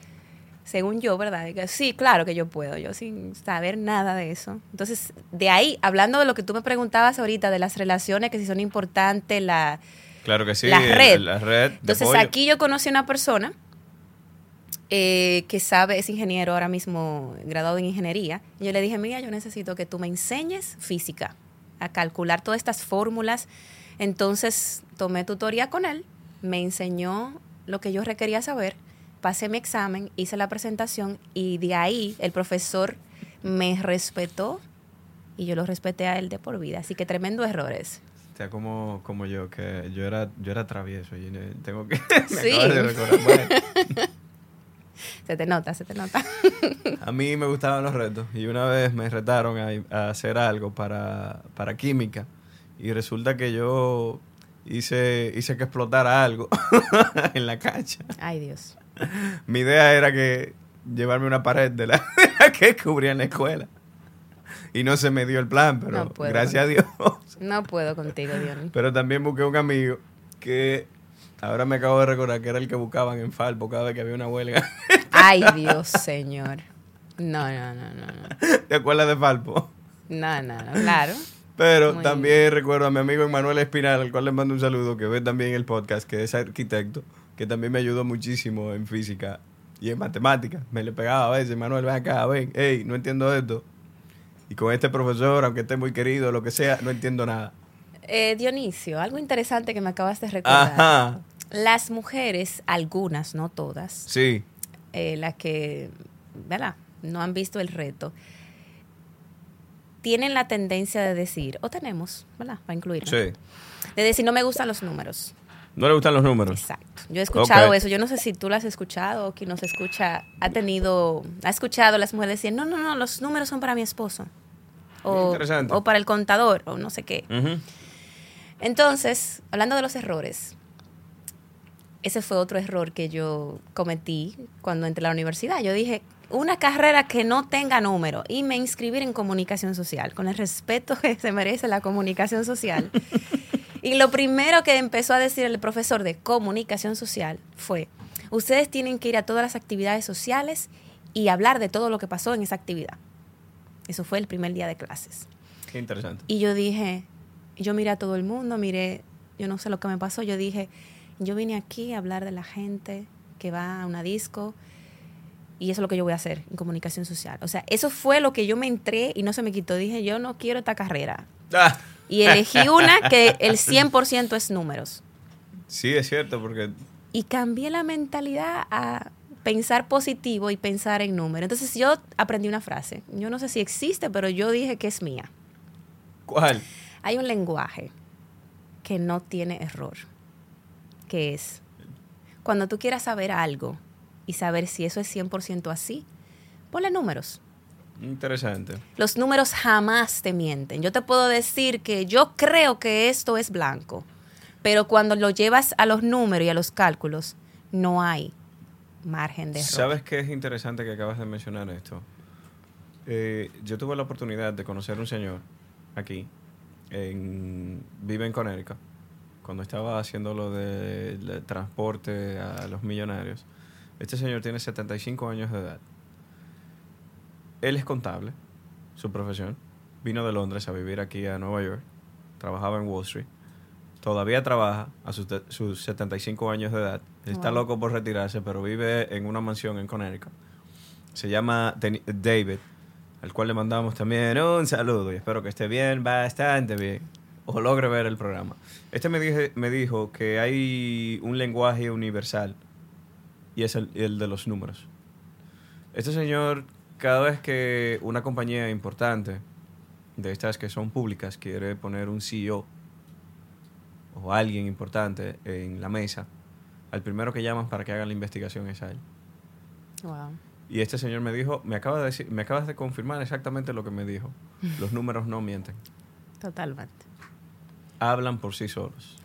según yo, ¿verdad? Sí, claro que yo puedo, yo sin saber nada de eso. Entonces, de ahí, hablando de lo que tú me preguntabas ahorita, de las relaciones, que si son importantes, la,
Claro que sí.
La red.
La red.
entonces aquí yo conocí a una persona eh, que sabe, es ingeniero ahora mismo, graduado en ingeniería. Y yo le dije, mira, yo necesito que tú me enseñes física, a calcular todas estas fórmulas. Entonces tomé tutoría con él, me enseñó lo que yo requería saber, pasé mi examen, hice la presentación y de ahí el profesor me respetó y yo lo respeté a él de por vida. Así que tremendo error ese.
O sea, como, como yo, que yo era, yo era travieso. Y eh, tengo que. me
Sí.
acabas de recordar. Bueno,
Se te nota, se te nota.
a mí me gustaban los retos. Y una vez me retaron a, a hacer algo para, para química. Y resulta que yo hice, hice que explotara algo en la cancha.
Ay, Dios.
Mi idea era que llevarme una pared de la, de la que cubría en la escuela. Y no se me dio el plan, pero
No puedo.
gracias a Dios.
No puedo contigo, Diony.
Pero también busqué un amigo que ahora me acabo de recordar que era el que buscaban en Falpo cada vez que había una huelga.
Ay, Dios, señor. No, no, no, no, no.
¿Te acuerdas de Falpo?
No, no, no, claro.
Pero
Muy
también recuerdo a mi amigo Emanuel Espinal, al cual le mando un saludo, que ve también el podcast, que es arquitecto, que también me ayudó muchísimo en física y en matemáticas. Me le pegaba a veces, Manuel, ven acá, ven, hey, no entiendo esto. Y con este profesor, aunque esté muy querido, lo que sea, no entiendo nada.
Eh, Dionisio, algo interesante que me acabas de recordar.
Ajá,
Las mujeres, algunas, no todas,
sí,
eh, las que, ¿verdad? No han visto el reto, tienen la tendencia de decir, o tenemos, ¿verdad? Para incluirlo.
sí.
De decir, no me gustan los números.
¿No le gustan los números?
Exacto. Yo he escuchado eso. Yo no sé si tú lo has escuchado o quien nos escucha ha tenido, ha escuchado a las mujeres decir, no, no, no, los números son para mi esposo. O,
Interesante.
o para el contador, o no sé qué. Entonces, hablando de los errores, ese fue otro error que yo cometí cuando entré a la universidad. Yo dije, una carrera que no tenga número y me inscribir en comunicación social, con el respeto que se merece la comunicación social. y lo primero que empezó a decir el profesor de comunicación social fue, ustedes tienen que ir a todas las actividades sociales y hablar de todo lo que pasó en esa actividad. Eso fue el primer día de clases.
Qué interesante.
Y yo dije, yo miré a todo el mundo, miré, yo no sé lo que me pasó, yo dije, yo vine aquí a hablar de la gente que va a una disco y eso es lo que yo voy a hacer en comunicación social. O sea, eso fue lo que yo me entré y no se me quitó. Dije, yo no quiero esta carrera.
Ah,
Y elegí una que el 100% es números.
sí, es cierto, porque
Y cambié la mentalidad a pensar positivo y pensar en números. Entonces yo aprendí una frase. Yo no sé si existe, pero yo dije que es mía.
¿cuál?
Hay un lenguaje que no tiene error, que es cuando tú quieras saber algo y saber si eso es 100% así, ponle números.
Interesante.
Los números jamás te mienten. Yo te puedo decir que yo creo que esto es blanco, pero cuando lo llevas a los números y a los cálculos, no hay margen de error.
¿Sabes qué es interesante que acabas de mencionar esto? Eh, yo tuve la oportunidad de conocer un señor aquí, en, vive en Connecticut, cuando estaba haciendo lo del transporte a los millonarios. Este señor tiene 75 años de edad. Él es contable, su profesión, vino de Londres a vivir aquí a Nueva York. Trabajaba en Wall Street. Todavía trabaja a sus, sus 75 años de edad. Está loco por retirarse, pero vive en una mansión en Connecticut. Se llama David, al cual le mandamos también un saludo y espero que esté bien, bastante bien, o logre ver el programa. Este me, dije, me dijo que hay un lenguaje universal y es el, el de los números. Este señor, cada vez que una compañía importante, de estas que son públicas, quiere poner un CEO o alguien importante en la mesa, al primero que llaman para que haga la investigación es a él.
Wow.
Y este señor me dijo, me acaba de decir, me acabas de confirmar exactamente lo que me dijo. Los números no mienten.
Totalmente.
Hablan por sí solos.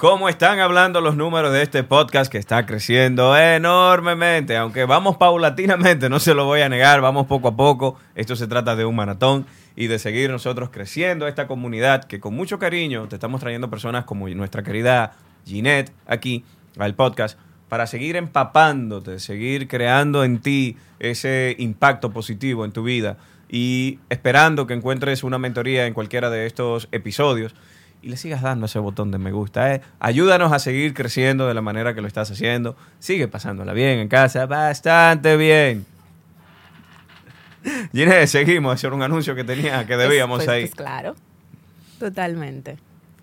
¿Cómo están hablando los números de este podcast que está creciendo enormemente? Aunque vamos paulatinamente, no se lo voy a negar, vamos poco a poco. Esto se trata de un maratón y de seguir nosotros creciendo esta comunidad que con mucho cariño te estamos trayendo personas como nuestra querida Ginette aquí al podcast para seguir empapándote, seguir creando en ti ese impacto positivo en tu vida y esperando que encuentres una mentoría en cualquiera de estos episodios y le sigas dando ese botón de me gusta. ¿eh? Ayúdanos a seguir creciendo de la manera que lo estás haciendo. Sigue pasándola bien en casa, bastante bien. Ginés, seguimos. Ese era un anuncio que tenía, que debíamos
Pues-
ahí.
pues claro. Totalmente.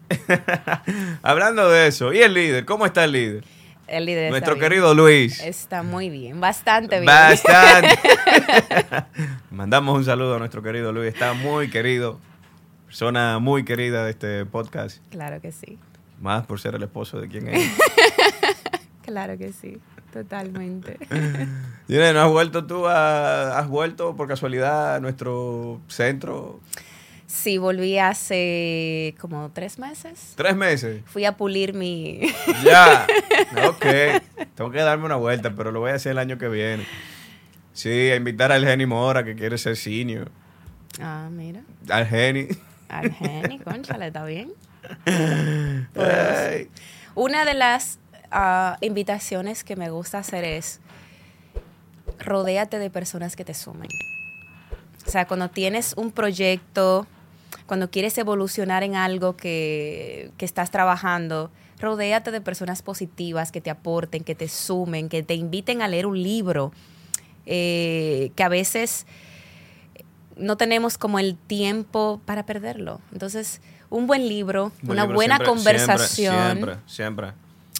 Hablando de eso, ¿y el líder? ¿Cómo está el líder?
El líder está
Nuestro
bien.
querido Luis.
Está muy bien, bastante bien.
Bastante. Mandamos un saludo a nuestro querido Luis. Está muy querido. Persona muy querida de este podcast.
Claro que sí.
Más por ser el esposo de quien es.
Claro que sí. Totalmente.
Ginés, ¿no has vuelto tú a, has vuelto por casualidad a nuestro centro?
Sí, volví hace como tres meses.
Tres meses.
Fui a pulir mi...
Ya. Ok. Tengo que darme una vuelta, pero lo voy a hacer el año que viene. Sí, a invitar al Geni Mora, que quiere ser senior.
Ah, mira.
Al Geni.
Al Geni, conchale, está bien. Una de las ah, invitaciones que me gusta hacer es rodéate de personas que te sumen. O sea, cuando tienes un proyecto, cuando quieres evolucionar en algo que, que estás trabajando, rodéate de personas positivas que te aporten, que te sumen, que te inviten a leer un libro, eh, que a veces no tenemos como el tiempo para perderlo. Entonces, un buen libro, una
libro
buena
siempre-
conversación.
Siempre, siempre.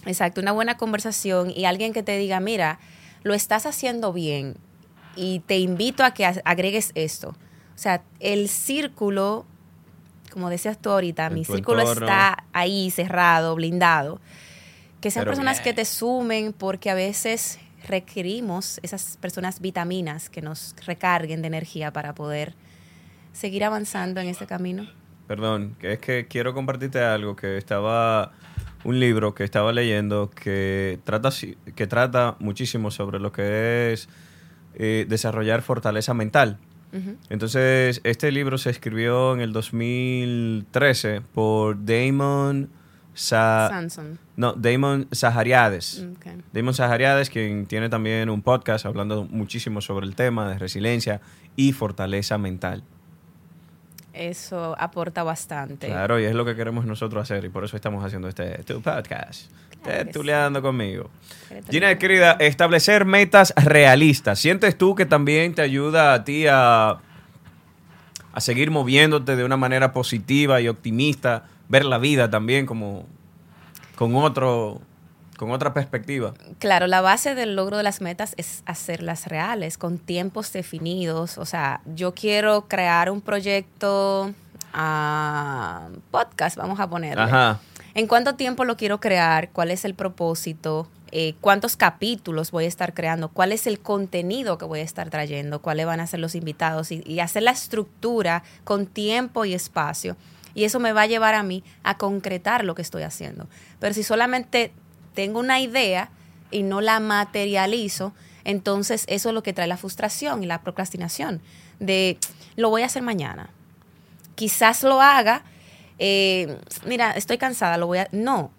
Exacto, una buena conversación y alguien que te diga, mira, lo estás haciendo bien y te invito a que agregues esto. O sea, el círculo, como decías tú ahorita, mi círculo
entorno.
está ahí cerrado, blindado. Que sean
Pero
personas
bien.
que te sumen porque a veces requerimos esas personas vitaminas que nos recarguen de energía para poder seguir avanzando en este camino.
Perdón, que es que quiero compartirte algo que estaba un libro que estaba leyendo que trata que trata muchísimo sobre lo que es eh, desarrollar fortaleza mental.
Ujú.
Entonces, este libro se escribió en el 2013 por Damon Sa
Samson.
no, Damon Sahariades. Damon Sahariades, quien tiene también un podcast hablando muchísimo sobre el tema de resiliencia y fortaleza mental.
Eso aporta bastante.
Claro, y es lo que queremos nosotros hacer y por eso estamos haciendo este tu podcast.
Claro que
Tertuleando conmigo. Gina, querida, establecer metas realistas. ¿Sientes tú que también te ayuda a ti a, a seguir moviéndote de una manera positiva y optimista? Ver la vida también como con otro con otra perspectiva.
Claro, la base del logro de las metas es hacerlas reales, con tiempos definidos. O sea, yo quiero crear un proyecto ah, podcast, vamos a ponerle.
Ajá.
¿En cuánto tiempo lo quiero crear? ¿Cuál es el propósito? Eh, ¿Cuántos capítulos voy a estar creando? ¿Cuál es el contenido que voy a estar trayendo? ¿Cuáles van a ser los invitados? Y, y hacer la estructura con tiempo y espacio. Y eso me va a llevar a mí a concretar lo que estoy haciendo. Pero si solamente tengo una idea y no la materializo, entonces eso es lo que trae la frustración y la procrastinación. De lo voy a hacer mañana. Quizás lo haga. eh, mira, estoy cansada, lo voy a. No.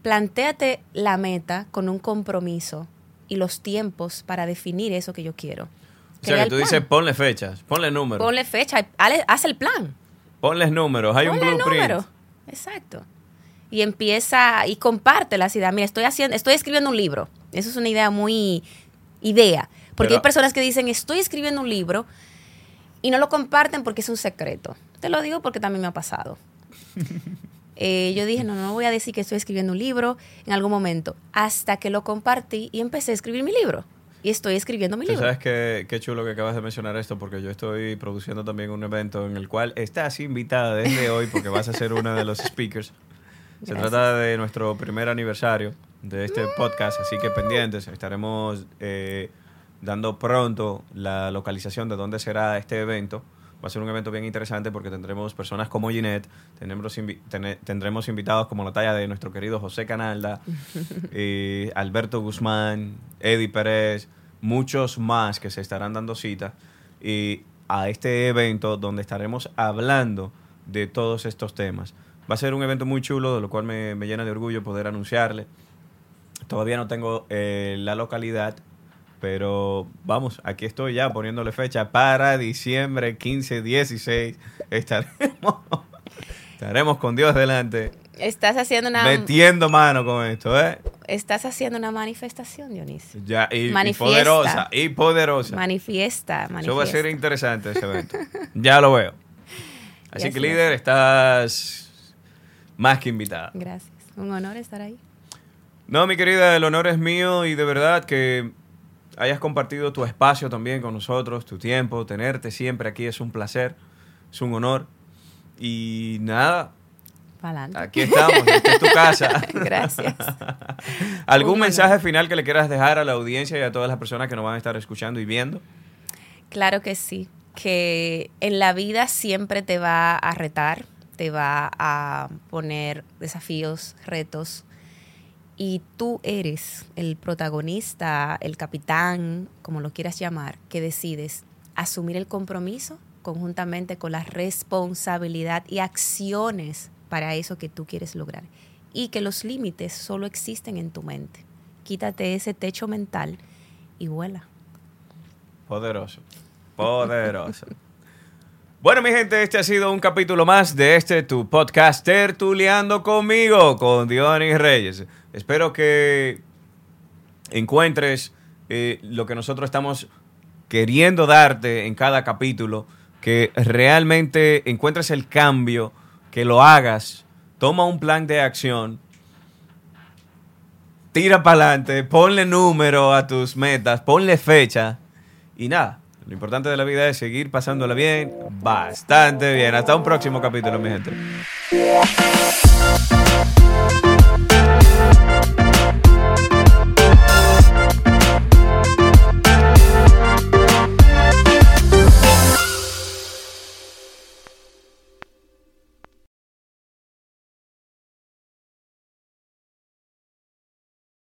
Plantéate la meta con un compromiso y los tiempos para definir eso que yo quiero.
O sea, que tú dices, ponle fechas, ponle números.
Ponle fecha, haz el plan.
Ponles números, hay un blueprint.
número. Exacto. Y empieza y comparte las ideas. Mira, estoy haciendo, estoy escribiendo un libro. Eso es una idea muy idea. Porque
Pero-
hay personas que dicen, estoy escribiendo un libro y no lo comparten porque es un secreto. Te lo digo porque también me ha pasado. Eh, yo dije, no, no voy a decir que estoy escribiendo un libro en algún momento. Hasta que lo compartí y empecé a escribir mi libro. Y estoy escribiendo mi
Tú
libro.
sabes qué, qué chulo que acabas de mencionar esto, porque yo estoy produciendo también un evento en el cual estás invitada desde hoy, porque vas a ser una de los speakers. Se
Gracias.
trata de nuestro primer aniversario de este podcast, así que pendientes. Estaremos eh, dando pronto la localización de dónde será este evento. Va a ser un evento bien interesante porque tendremos personas como Ginette, tendremos, invi- tene- tendremos invitados como la talla de nuestro querido José Canalda, eh, Alberto Guzmán, Eddie Pérez, muchos más que se estarán dando cita y a este evento donde estaremos hablando de todos estos temas. Va a ser un evento muy chulo, de lo cual me, me llena de orgullo poder anunciarle. Todavía no tengo eh, la localidad, pero vamos, aquí estoy ya poniéndole fecha para diciembre 15, 16. Estaremos, estaremos con Dios delante,
Estás haciendo una
metiendo mano con esto, ¿eh?
estás haciendo una manifestación, Dionisio.
Ya, y, y
Manifiesta.
poderosa, y poderosa.
Manifiesta,
Eso va a
manifiesta.
ser interesante ese evento. ya lo veo. Así que líder, estás más que invitada.
Gracias. Un honor estar ahí.
No, mi querida, el honor es mío y de verdad que hayas compartido tu espacio también con nosotros, tu tiempo, tenerte siempre aquí es un placer, es un honor. Y nada, aquí estamos, esta es tu casa.
Gracias.
¿Algún
Un honor.
mensaje final que le quieras dejar a la audiencia y a todas las personas que nos van a estar escuchando y viendo?
Claro que sí. Que en la vida siempre te va a retar, te va a poner desafíos, retos. Y tú eres el protagonista, el capitán, como lo quieras llamar, que decides asumir el compromiso conjuntamente con la responsabilidad y acciones para eso que tú quieres lograr. Y que los límites solo existen en tu mente. Quítate ese techo mental y vuela.
Poderoso. Poderoso. Bueno, mi gente, este ha sido un capítulo más de este tu podcast Tertuleando conmigo, con Dionis Reyes. Espero que encuentres eh, lo que nosotros estamos queriendo darte en cada capítulo, que realmente encuentres el cambio, que lo hagas, toma un plan de acción, tira para adelante, ponle número a tus metas, ponle fecha y nada. Lo importante de la vida es seguir pasándola bien, bastante bien. Hasta un próximo capítulo, mi gente.